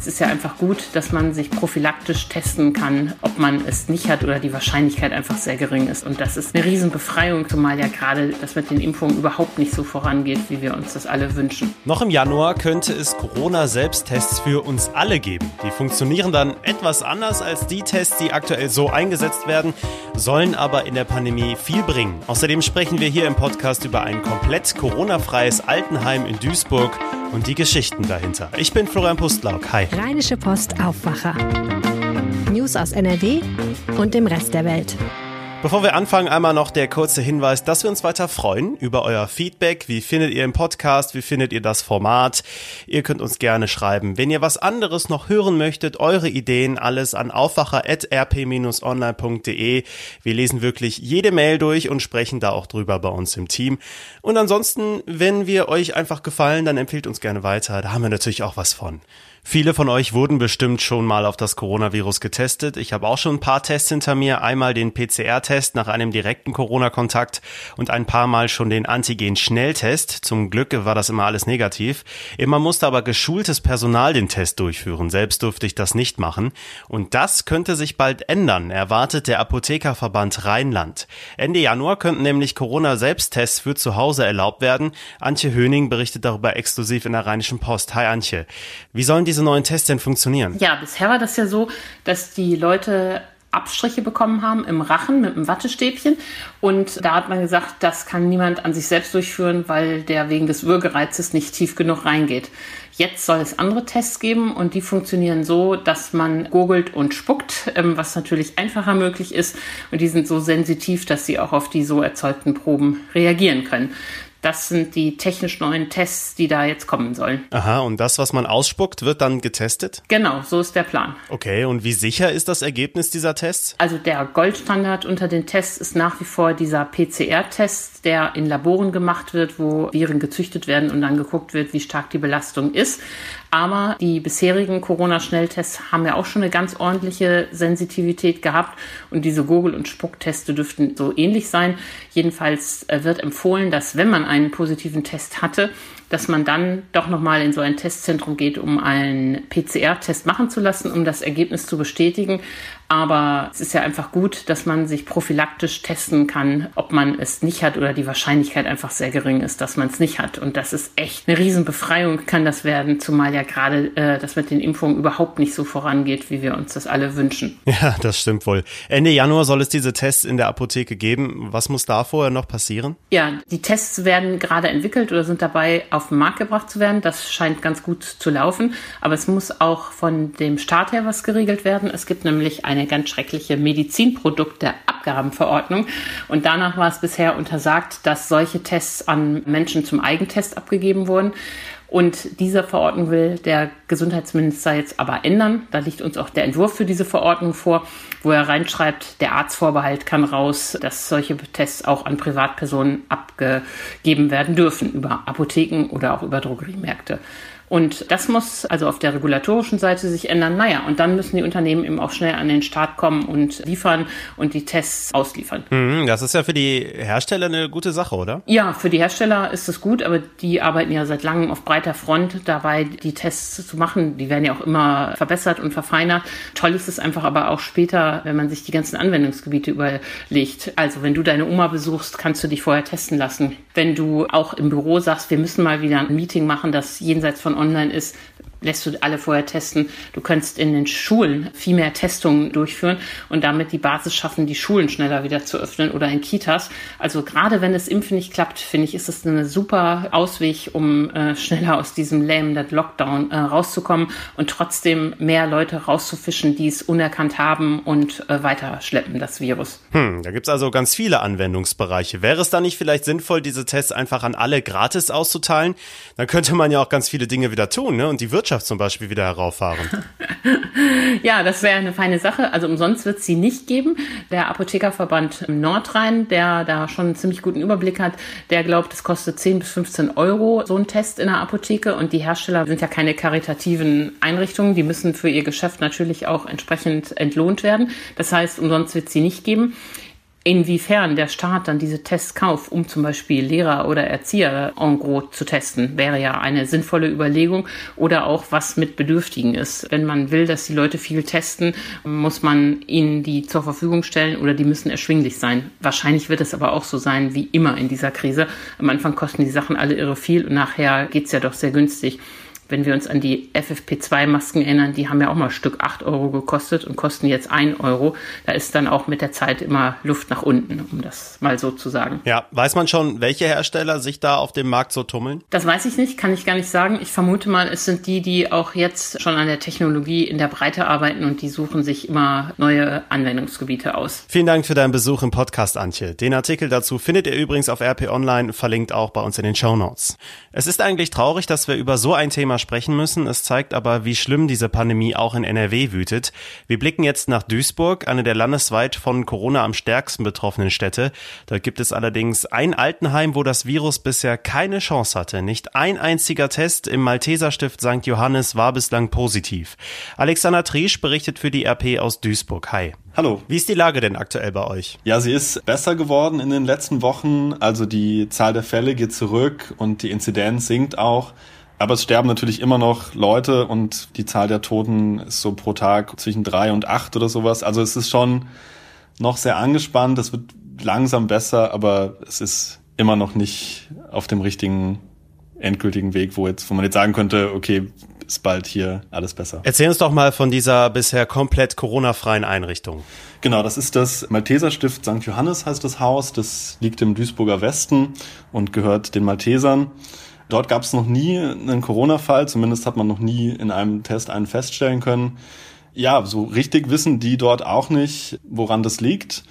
es ist ja einfach gut, dass man sich prophylaktisch testen kann, ob man es nicht hat oder die Wahrscheinlichkeit einfach sehr gering ist. Und das ist eine Riesenbefreiung, zumal ja gerade das mit den Impfungen überhaupt nicht so vorangeht, wie wir uns das alle wünschen. Noch im Januar könnte es Corona-Selbsttests für uns alle geben. Die funktionieren dann etwas anders als die Tests, die aktuell so eingesetzt werden, sollen aber in der Pandemie viel bringen. Außerdem sprechen wir hier im Podcast über ein komplett Corona-freies Altenheim in Duisburg und die Geschichten dahinter. Ich bin Florian Pustlauk. Hi. Rheinische Post Aufwacher. News aus NRW und dem Rest der Welt. Bevor wir anfangen, einmal noch der kurze Hinweis, dass wir uns weiter freuen über euer Feedback. Wie findet ihr den Podcast? Wie findet ihr das Format? Ihr könnt uns gerne schreiben. Wenn ihr was anderes noch hören möchtet, eure Ideen, alles an aufwacher.rp-online.de. Wir lesen wirklich jede Mail durch und sprechen da auch drüber bei uns im Team. Und ansonsten, wenn wir euch einfach gefallen, dann empfehlt uns gerne weiter. Da haben wir natürlich auch was von. Viele von euch wurden bestimmt schon mal auf das Coronavirus getestet. Ich habe auch schon ein paar Tests hinter mir. Einmal den PCR-Test nach einem direkten Corona-Kontakt und ein paar Mal schon den Antigen-Schnelltest. Zum Glück war das immer alles negativ. Immer musste aber geschultes Personal den Test durchführen. Selbst durfte ich das nicht machen. Und das könnte sich bald ändern, erwartet der Apothekerverband Rheinland. Ende Januar könnten nämlich Corona-Selbsttests für zu Hause erlaubt werden. Antje Höning berichtet darüber exklusiv in der Rheinischen Post. Hi Antje. Wie sollen diese neuen Tests denn funktionieren? Ja, bisher war das ja so, dass die Leute Abstriche bekommen haben im Rachen mit einem Wattestäbchen. Und da hat man gesagt, das kann niemand an sich selbst durchführen, weil der wegen des Würgereizes nicht tief genug reingeht. Jetzt soll es andere Tests geben und die funktionieren so, dass man gurgelt und spuckt, ähm, was natürlich einfacher möglich ist. Und die sind so sensitiv, dass sie auch auf die so erzeugten Proben reagieren können. Das sind die technisch neuen Tests, die da jetzt kommen sollen. Aha, und das, was man ausspuckt, wird dann getestet? Genau, so ist der Plan. Okay, und wie sicher ist das Ergebnis dieser Tests? Also der Goldstandard unter den Tests ist nach wie vor dieser PCR-Test, der in Laboren gemacht wird, wo Viren gezüchtet werden und dann geguckt wird, wie stark die Belastung ist. Aber die bisherigen Corona-Schnelltests haben ja auch schon eine ganz ordentliche Sensitivität gehabt und diese Gurgel- und Spuckteste dürften so ähnlich sein. Jedenfalls äh, wird empfohlen, dass wenn man einen positiven Test hatte, dass man dann doch nochmal in so ein Testzentrum geht, um einen PCR-Test machen zu lassen, um das Ergebnis zu bestätigen. Aber es ist ja einfach gut, dass man sich prophylaktisch testen kann, ob man es nicht hat oder die Wahrscheinlichkeit einfach sehr gering ist, dass man es nicht hat. Und das ist echt eine Riesenbefreiung kann das werden, zumal ja gerade äh, das mit den Impfungen überhaupt nicht so vorangeht, wie wir uns das alle wünschen. Ja, das stimmt wohl. Ende Januar soll es diese Tests in der Apotheke geben. Was muss da vorher noch passieren? Ja, die Tests werden gerade entwickelt oder sind dabei, auf den Markt gebracht zu werden. Das scheint ganz gut zu laufen. Aber es muss auch von dem Staat her was geregelt werden. Es gibt nämlich eine ganz schreckliche Medizinprodukteabgabenverordnung. Und danach war es bisher untersagt, dass solche Tests an Menschen zum Eigentest abgegeben wurden. Und diese Verordnung will der Gesundheitsminister jetzt aber ändern. Da liegt uns auch der Entwurf für diese Verordnung vor, wo er reinschreibt, der Arztvorbehalt kann raus, dass solche Tests auch an Privatpersonen abgegeben werden dürfen, über Apotheken oder auch über Drogeriemärkte. Und das muss also auf der regulatorischen Seite sich ändern. Naja, und dann müssen die Unternehmen eben auch schnell an den Start kommen und liefern und die Tests ausliefern. Mhm, das ist ja für die Hersteller eine gute Sache, oder? Ja, für die Hersteller ist es gut, aber die arbeiten ja seit langem auf breiter Front dabei, die Tests zu machen. Die werden ja auch immer verbessert und verfeinert. Toll ist es einfach aber auch später, wenn man sich die ganzen Anwendungsgebiete überlegt. Also wenn du deine Oma besuchst, kannst du dich vorher testen lassen. Wenn du auch im Büro sagst, wir müssen mal wieder ein Meeting machen, das jenseits von online ist, lässt du alle vorher testen. Du könntest in den Schulen viel mehr Testungen durchführen und damit die Basis schaffen, die Schulen schneller wieder zu öffnen oder in Kitas. Also gerade wenn das Impfen nicht klappt, finde ich, ist es eine super Ausweg, um äh, schneller aus diesem lähmenden Lockdown äh, rauszukommen und trotzdem mehr Leute rauszufischen, die es unerkannt haben und äh, weiterschleppen, das Virus. Hm, da gibt's also ganz viele Anwendungsbereiche. Wäre es da nicht vielleicht sinnvoll, diese Tests einfach an alle gratis auszuteilen? Dann könnte man ja auch ganz viele Dinge wieder tun ne? und die Wirtschaft Wirtschaft zum Beispiel wieder herauffahren. ja, das wäre eine feine Sache. Also umsonst wird es sie nicht geben. Der Apothekerverband Nordrhein, der da schon einen ziemlich guten Überblick hat, der glaubt, es kostet 10 bis 15 Euro so ein Test in der Apotheke. Und die Hersteller sind ja keine karitativen Einrichtungen. Die müssen für ihr Geschäft natürlich auch entsprechend entlohnt werden. Das heißt, umsonst wird es sie nicht geben. Inwiefern der Staat dann diese Tests kauft, um zum Beispiel Lehrer oder Erzieher en gros zu testen, wäre ja eine sinnvolle Überlegung. Oder auch was mit Bedürftigen ist. Wenn man will, dass die Leute viel testen, muss man ihnen die zur Verfügung stellen oder die müssen erschwinglich sein. Wahrscheinlich wird es aber auch so sein wie immer in dieser Krise. Am Anfang kosten die Sachen alle irre viel und nachher geht's ja doch sehr günstig wenn wir uns an die FFP2-Masken erinnern, die haben ja auch mal Stück 8 Euro gekostet und kosten jetzt 1 Euro. Da ist dann auch mit der Zeit immer Luft nach unten, um das mal so zu sagen. Ja, weiß man schon, welche Hersteller sich da auf dem Markt so tummeln? Das weiß ich nicht, kann ich gar nicht sagen. Ich vermute mal, es sind die, die auch jetzt schon an der Technologie in der Breite arbeiten und die suchen sich immer neue Anwendungsgebiete aus. Vielen Dank für deinen Besuch im Podcast, Antje. Den Artikel dazu findet ihr übrigens auf RP Online, verlinkt auch bei uns in den Show Notes. Es ist eigentlich traurig, dass wir über so ein Thema sprechen müssen. Es zeigt aber, wie schlimm diese Pandemie auch in NRW wütet. Wir blicken jetzt nach Duisburg, eine der landesweit von Corona am stärksten betroffenen Städte. Da gibt es allerdings ein Altenheim, wo das Virus bisher keine Chance hatte. Nicht ein einziger Test im Malteserstift St. Johannes war bislang positiv. Alexander Triesch berichtet für die RP aus Duisburg. Hi. Hallo. Wie ist die Lage denn aktuell bei euch? Ja, sie ist besser geworden in den letzten Wochen. Also die Zahl der Fälle geht zurück und die Inzidenz sinkt auch. Aber es sterben natürlich immer noch Leute und die Zahl der Toten ist so pro Tag zwischen drei und acht oder sowas. Also es ist schon noch sehr angespannt. Es wird langsam besser, aber es ist immer noch nicht auf dem richtigen endgültigen Weg, wo jetzt, wo man jetzt sagen könnte, okay, ist bald hier alles besser. Erzähl uns doch mal von dieser bisher komplett Corona-freien Einrichtung. Genau, das ist das Malteserstift St. Johannes heißt das Haus. Das liegt im Duisburger Westen und gehört den Maltesern. Dort gab es noch nie einen Corona-Fall, zumindest hat man noch nie in einem Test einen feststellen können. Ja, so richtig wissen die dort auch nicht, woran das liegt.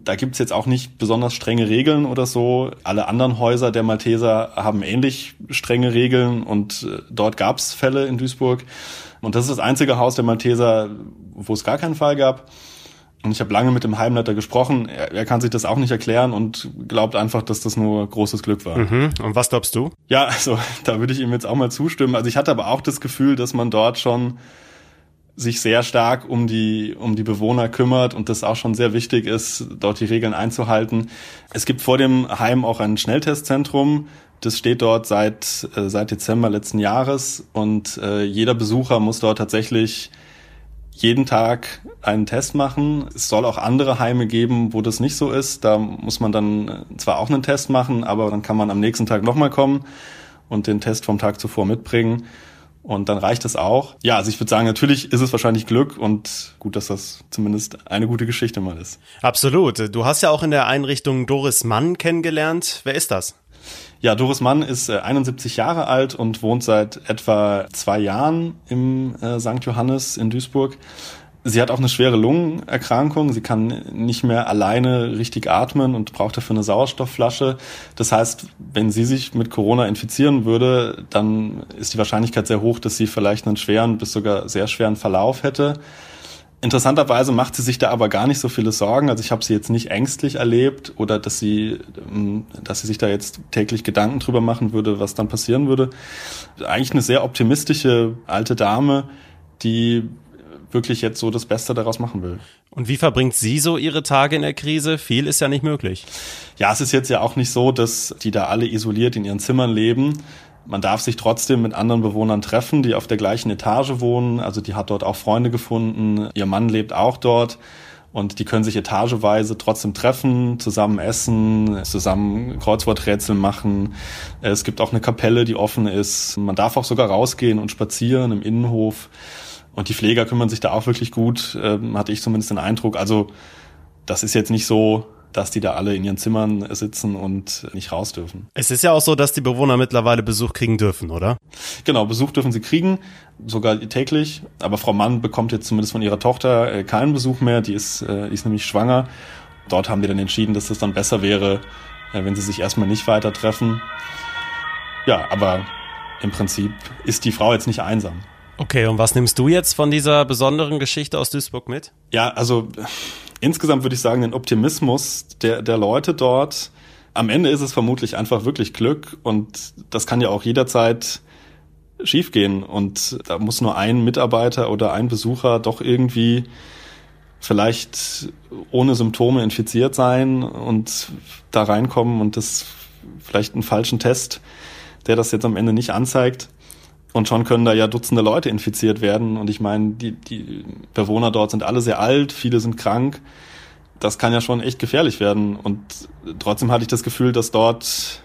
Da gibt's jetzt auch nicht besonders strenge Regeln oder so. Alle anderen Häuser der Malteser haben ähnlich strenge Regeln und äh, dort gab's Fälle in Duisburg. Und das ist das einzige Haus der Malteser, wo es gar keinen Fall gab. Und ich habe lange mit dem Heimleiter gesprochen. Er, er, kann sich das auch nicht erklären und glaubt einfach, dass das nur großes Glück war. Mhm. Und was glaubst du? Ja, also da würde ich ihm jetzt auch mal zustimmen. Also ich hatte aber auch das Gefühl, dass man dort schon sich sehr stark um die, um die Bewohner kümmert und das auch schon sehr wichtig ist, dort die Regeln einzuhalten. Es gibt vor dem Heim auch ein Schnelltestzentrum. Das steht dort seit, äh, seit Dezember letzten Jahres und äh, jeder Besucher muss dort tatsächlich jeden Tag einen Test machen. Es soll auch andere Heime geben, wo das nicht so ist. Da muss man dann äh, zwar auch einen Test machen, aber dann kann man am nächsten Tag nochmal kommen und den Test vom Tag zuvor mitbringen. Und dann reicht es auch. Ja, also ich würde sagen, natürlich ist es wahrscheinlich Glück und gut, dass das zumindest eine gute Geschichte mal ist. Absolut. Du hast ja auch in der Einrichtung Doris Mann kennengelernt. Wer ist das? Ja, Doris Mann ist 71 äh, Jahre alt und wohnt seit etwa zwei Jahren im äh, St. Johannes in Duisburg. Sie hat auch eine schwere Lungenerkrankung. Sie kann nicht mehr alleine richtig atmen und braucht dafür eine Sauerstoffflasche. Das heißt, wenn sie sich mit Corona infizieren würde, dann ist die Wahrscheinlichkeit sehr hoch, dass sie vielleicht einen schweren bis sogar sehr schweren Verlauf hätte. Interessanterweise macht sie sich da aber gar nicht so viele Sorgen. Also ich habe sie jetzt nicht ängstlich erlebt oder dass sie, ähm, dass sie sich da jetzt täglich Gedanken drüber machen würde, was dann passieren würde. Eigentlich eine sehr optimistische alte Dame, die wirklich jetzt so das Beste daraus machen will. Und wie verbringt sie so ihre Tage in der Krise? Viel ist ja nicht möglich. Ja, es ist jetzt ja auch nicht so, dass die da alle isoliert in ihren Zimmern leben, man darf sich trotzdem mit anderen Bewohnern treffen, die auf der gleichen Etage wohnen. Also die hat dort auch Freunde gefunden. Ihr Mann lebt auch dort. Und die können sich etageweise trotzdem treffen, zusammen essen, zusammen Kreuzworträtsel machen. Es gibt auch eine Kapelle, die offen ist. Man darf auch sogar rausgehen und spazieren im Innenhof. Und die Pfleger kümmern sich da auch wirklich gut, ähm, hatte ich zumindest den Eindruck. Also das ist jetzt nicht so, dass die da alle in ihren Zimmern sitzen und nicht raus dürfen. Es ist ja auch so, dass die Bewohner mittlerweile Besuch kriegen dürfen, oder? Genau, Besuch dürfen sie kriegen, sogar täglich. Aber Frau Mann bekommt jetzt zumindest von ihrer Tochter äh, keinen Besuch mehr. Die ist, äh, die ist nämlich schwanger. Dort haben die dann entschieden, dass das dann besser wäre, äh, wenn sie sich erstmal nicht weiter treffen. Ja, aber im Prinzip ist die Frau jetzt nicht einsam. Okay, und was nimmst du jetzt von dieser besonderen Geschichte aus Duisburg mit? Ja, also insgesamt würde ich sagen, den Optimismus der, der Leute dort. Am Ende ist es vermutlich einfach wirklich Glück und das kann ja auch jederzeit schiefgehen und da muss nur ein Mitarbeiter oder ein Besucher doch irgendwie vielleicht ohne Symptome infiziert sein und da reinkommen und das vielleicht einen falschen Test, der das jetzt am Ende nicht anzeigt. Und schon können da ja Dutzende Leute infiziert werden. Und ich meine, die, die Bewohner dort sind alle sehr alt, viele sind krank. Das kann ja schon echt gefährlich werden. Und trotzdem hatte ich das Gefühl, dass dort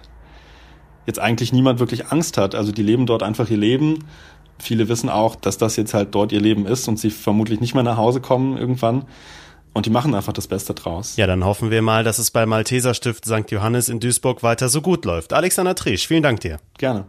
jetzt eigentlich niemand wirklich Angst hat. Also die leben dort einfach ihr Leben. Viele wissen auch, dass das jetzt halt dort ihr Leben ist und sie vermutlich nicht mehr nach Hause kommen irgendwann. Und die machen einfach das Beste draus. Ja, dann hoffen wir mal, dass es beim Malteser Stift St. Johannes in Duisburg weiter so gut läuft. Alexander Tresch, vielen Dank dir. Gerne.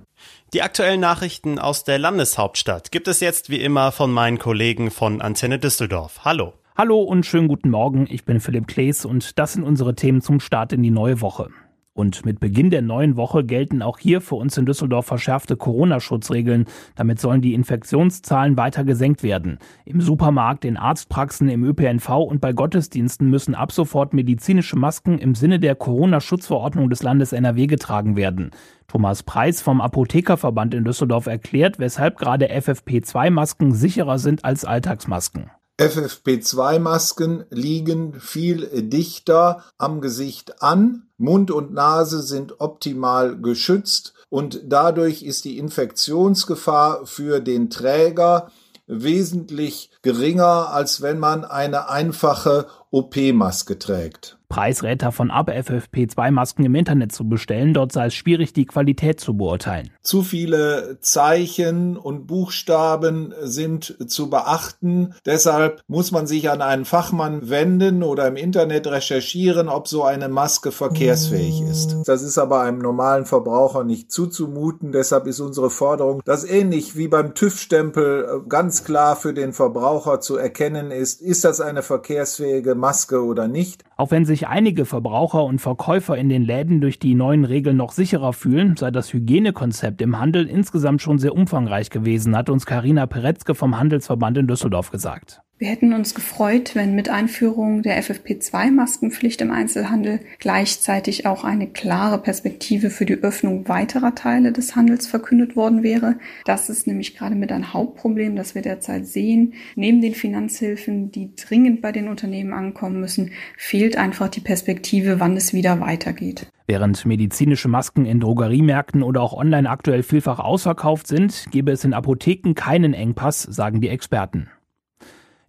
Die aktuellen Nachrichten aus der Landeshauptstadt gibt es jetzt wie immer von meinen Kollegen von Antenne Düsseldorf. Hallo. Hallo und schönen guten Morgen. Ich bin Philipp Klees und das sind unsere Themen zum Start in die neue Woche. Und mit Beginn der neuen Woche gelten auch hier für uns in Düsseldorf verschärfte Corona-Schutzregeln. Damit sollen die Infektionszahlen weiter gesenkt werden. Im Supermarkt, in Arztpraxen, im ÖPNV und bei Gottesdiensten müssen ab sofort medizinische Masken im Sinne der Corona-Schutzverordnung des Landes NRW getragen werden. Thomas Preis vom Apothekerverband in Düsseldorf erklärt, weshalb gerade FFP2-Masken sicherer sind als Alltagsmasken. FFP2-Masken liegen viel dichter am Gesicht an. Mund und Nase sind optimal geschützt und dadurch ist die Infektionsgefahr für den Träger wesentlich geringer, als wenn man eine einfache OP-Maske trägt. Preis rät davon ab, FFP2-Masken im Internet zu bestellen. Dort sei es schwierig, die Qualität zu beurteilen. Zu viele Zeichen und Buchstaben sind zu beachten. Deshalb muss man sich an einen Fachmann wenden oder im Internet recherchieren, ob so eine Maske verkehrsfähig ist. Das ist aber einem normalen Verbraucher nicht zuzumuten. Deshalb ist unsere Forderung, dass ähnlich wie beim TÜV-Stempel ganz klar für den Verbraucher zu erkennen ist, ist das eine verkehrsfähige Maske oder nicht. Auch wenn sich einige Verbraucher und Verkäufer in den Läden durch die neuen Regeln noch sicherer fühlen, sei das Hygienekonzept im Handel insgesamt schon sehr umfangreich gewesen, hat uns Karina Peretzke vom Handelsverband in Düsseldorf gesagt. Wir hätten uns gefreut, wenn mit Einführung der FFP2-Maskenpflicht im Einzelhandel gleichzeitig auch eine klare Perspektive für die Öffnung weiterer Teile des Handels verkündet worden wäre. Das ist nämlich gerade mit ein Hauptproblem, das wir derzeit sehen. Neben den Finanzhilfen, die dringend bei den Unternehmen ankommen müssen, fehlt einfach die Perspektive, wann es wieder weitergeht. Während medizinische Masken in Drogeriemärkten oder auch online aktuell vielfach ausverkauft sind, gäbe es in Apotheken keinen Engpass, sagen die Experten.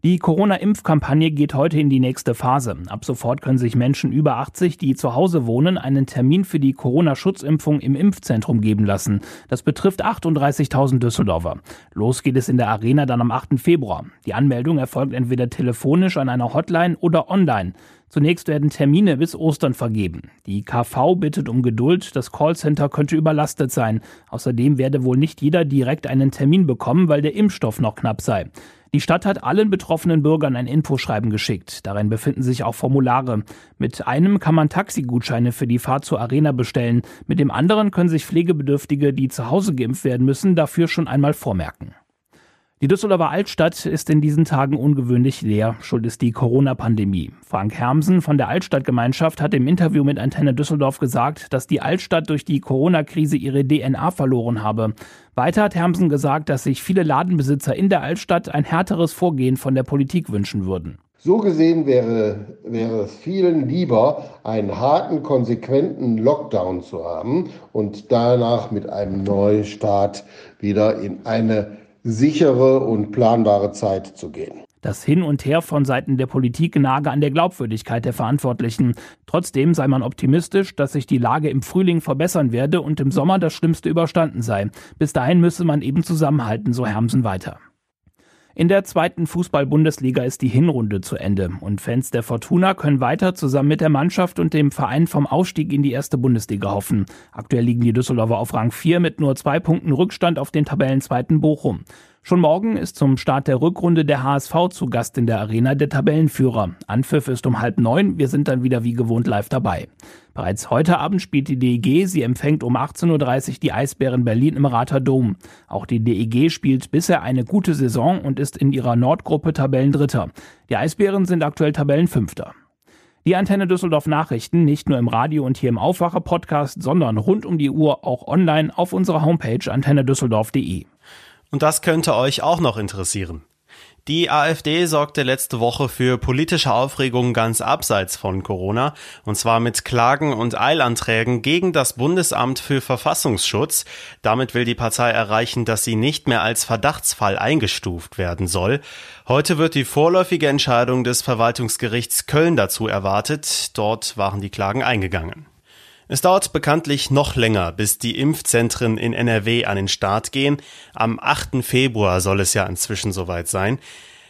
Die Corona-Impfkampagne geht heute in die nächste Phase. Ab sofort können sich Menschen über 80, die zu Hause wohnen, einen Termin für die Corona-Schutzimpfung im Impfzentrum geben lassen. Das betrifft 38.000 Düsseldorfer. Los geht es in der Arena dann am 8. Februar. Die Anmeldung erfolgt entweder telefonisch an einer Hotline oder online. Zunächst werden Termine bis Ostern vergeben. Die KV bittet um Geduld, das Callcenter könnte überlastet sein. Außerdem werde wohl nicht jeder direkt einen Termin bekommen, weil der Impfstoff noch knapp sei. Die Stadt hat allen betroffenen Bürgern ein Infoschreiben geschickt. Darin befinden sich auch Formulare. Mit einem kann man Taxigutscheine für die Fahrt zur Arena bestellen. Mit dem anderen können sich Pflegebedürftige, die zu Hause geimpft werden müssen, dafür schon einmal vormerken. Die Düsseldorfer Altstadt ist in diesen Tagen ungewöhnlich leer. Schuld ist die Corona-Pandemie. Frank Hermsen von der Altstadtgemeinschaft hat im Interview mit Antenne Düsseldorf gesagt, dass die Altstadt durch die Corona-Krise ihre DNA verloren habe. Weiter hat Hermsen gesagt, dass sich viele Ladenbesitzer in der Altstadt ein härteres Vorgehen von der Politik wünschen würden. So gesehen wäre, wäre es vielen lieber, einen harten, konsequenten Lockdown zu haben und danach mit einem Neustart wieder in eine sichere und planbare Zeit zu gehen. Das Hin und Her von Seiten der Politik nage an der Glaubwürdigkeit der Verantwortlichen. Trotzdem sei man optimistisch, dass sich die Lage im Frühling verbessern werde und im Sommer das Schlimmste überstanden sei. Bis dahin müsse man eben zusammenhalten, so Hermsen weiter. In der zweiten Fußball-Bundesliga ist die Hinrunde zu Ende und Fans der Fortuna können weiter zusammen mit der Mannschaft und dem Verein vom Aufstieg in die erste Bundesliga hoffen. Aktuell liegen die Düsseldorfer auf Rang 4 mit nur zwei Punkten Rückstand auf den Tabellenzweiten Bochum. Schon morgen ist zum Start der Rückrunde der HSV zu Gast in der Arena der Tabellenführer. Anpfiff ist um halb neun. Wir sind dann wieder wie gewohnt live dabei. Bereits heute Abend spielt die DEG. Sie empfängt um 18.30 Uhr die Eisbären Berlin im Rater Dom. Auch die DEG spielt bisher eine gute Saison und ist in ihrer Nordgruppe Tabellendritter. Die Eisbären sind aktuell Tabellenfünfter. Die Antenne Düsseldorf Nachrichten nicht nur im Radio und hier im Aufwacher Podcast, sondern rund um die Uhr auch online auf unserer Homepage antennedüsseldorf.de. Und das könnte euch auch noch interessieren. Die AfD sorgte letzte Woche für politische Aufregung ganz abseits von Corona, und zwar mit Klagen und Eilanträgen gegen das Bundesamt für Verfassungsschutz. Damit will die Partei erreichen, dass sie nicht mehr als Verdachtsfall eingestuft werden soll. Heute wird die vorläufige Entscheidung des Verwaltungsgerichts Köln dazu erwartet. Dort waren die Klagen eingegangen. Es dauert bekanntlich noch länger, bis die Impfzentren in NRW an den Start gehen. Am 8. Februar soll es ja inzwischen soweit sein.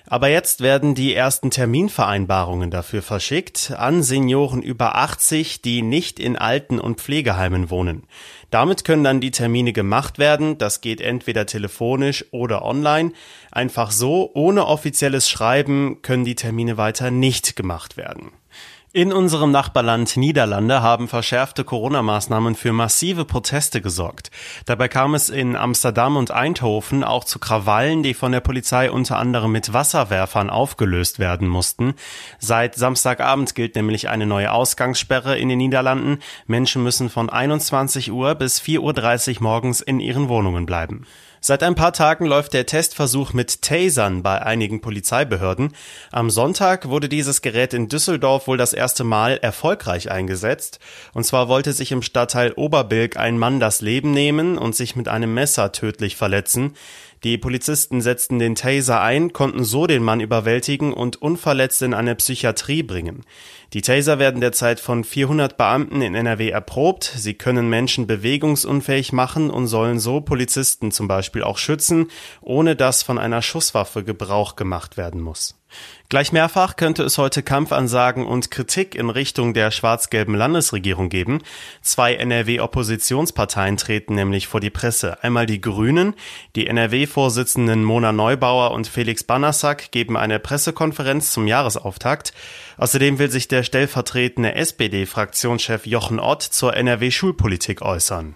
Aber jetzt werden die ersten Terminvereinbarungen dafür verschickt an Senioren über 80, die nicht in Alten- und Pflegeheimen wohnen. Damit können dann die Termine gemacht werden. Das geht entweder telefonisch oder online. Einfach so, ohne offizielles Schreiben, können die Termine weiter nicht gemacht werden. In unserem Nachbarland Niederlande haben verschärfte Corona-Maßnahmen für massive Proteste gesorgt. Dabei kam es in Amsterdam und Eindhoven auch zu Krawallen, die von der Polizei unter anderem mit Wasserwerfern aufgelöst werden mussten. Seit Samstagabend gilt nämlich eine neue Ausgangssperre in den Niederlanden. Menschen müssen von 21 Uhr bis 4.30 Uhr morgens in ihren Wohnungen bleiben. Seit ein paar Tagen läuft der Testversuch mit Tasern bei einigen Polizeibehörden. Am Sonntag wurde dieses Gerät in Düsseldorf wohl das erste Mal erfolgreich eingesetzt. Und zwar wollte sich im Stadtteil Oberbilk ein Mann das Leben nehmen und sich mit einem Messer tödlich verletzen. Die Polizisten setzten den Taser ein, konnten so den Mann überwältigen und unverletzt in eine Psychiatrie bringen. Die Taser werden derzeit von 400 Beamten in NRW erprobt. Sie können Menschen bewegungsunfähig machen und sollen so Polizisten zum Beispiel auch schützen, ohne dass von einer Schusswaffe Gebrauch gemacht werden muss. Gleich mehrfach könnte es heute Kampfansagen und Kritik in Richtung der schwarz-gelben Landesregierung geben. Zwei NRW-Oppositionsparteien treten nämlich vor die Presse. Einmal die Grünen. Die NRW-Vorsitzenden Mona Neubauer und Felix Banassack geben eine Pressekonferenz zum Jahresauftakt. Außerdem will sich der stellvertretende SPD-Fraktionschef Jochen Ott zur NRW-Schulpolitik äußern.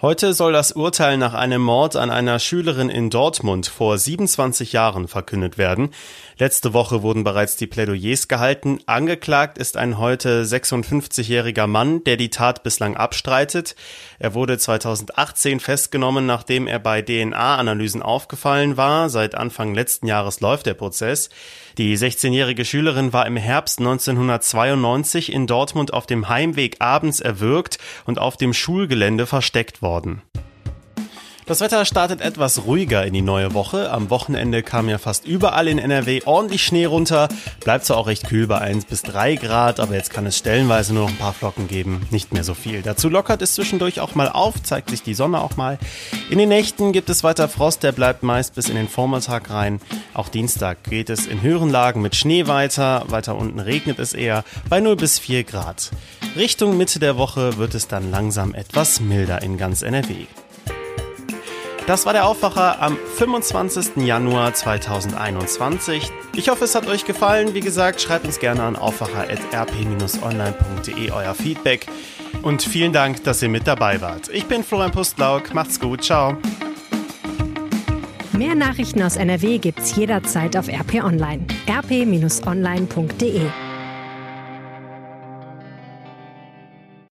Heute soll das Urteil nach einem Mord an einer Schülerin in Dortmund vor 27 Jahren verkündet werden. Letzte Woche wurden bereits die Plädoyers gehalten. Angeklagt ist ein heute 56-jähriger Mann, der die Tat bislang abstreitet. Er wurde 2018 festgenommen, nachdem er bei DNA-Analysen aufgefallen war. Seit Anfang letzten Jahres läuft der Prozess. Die 16-jährige Schülerin war im Herbst 1992 in Dortmund auf dem Heimweg abends erwürgt und auf dem Schulgelände versteckt worden. Das Wetter startet etwas ruhiger in die neue Woche. Am Wochenende kam ja fast überall in NRW ordentlich Schnee runter. Bleibt zwar auch recht kühl bei 1 bis 3 Grad, aber jetzt kann es stellenweise nur noch ein paar Flocken geben. Nicht mehr so viel. Dazu lockert es zwischendurch auch mal auf, zeigt sich die Sonne auch mal. In den Nächten gibt es weiter Frost, der bleibt meist bis in den Vormittag rein. Auch Dienstag geht es in höheren Lagen mit Schnee weiter. Weiter unten regnet es eher bei 0 bis 4 Grad. Richtung Mitte der Woche wird es dann langsam etwas milder in ganz NRW. Das war der Aufwacher am 25. Januar 2021. Ich hoffe, es hat euch gefallen. Wie gesagt, schreibt uns gerne an aufwacher.rp-online.de euer Feedback. Und vielen Dank, dass ihr mit dabei wart. Ich bin Florian Pustlauk. Macht's gut. Ciao. Mehr Nachrichten aus NRW gibt's jederzeit auf RP Online. rp-online.de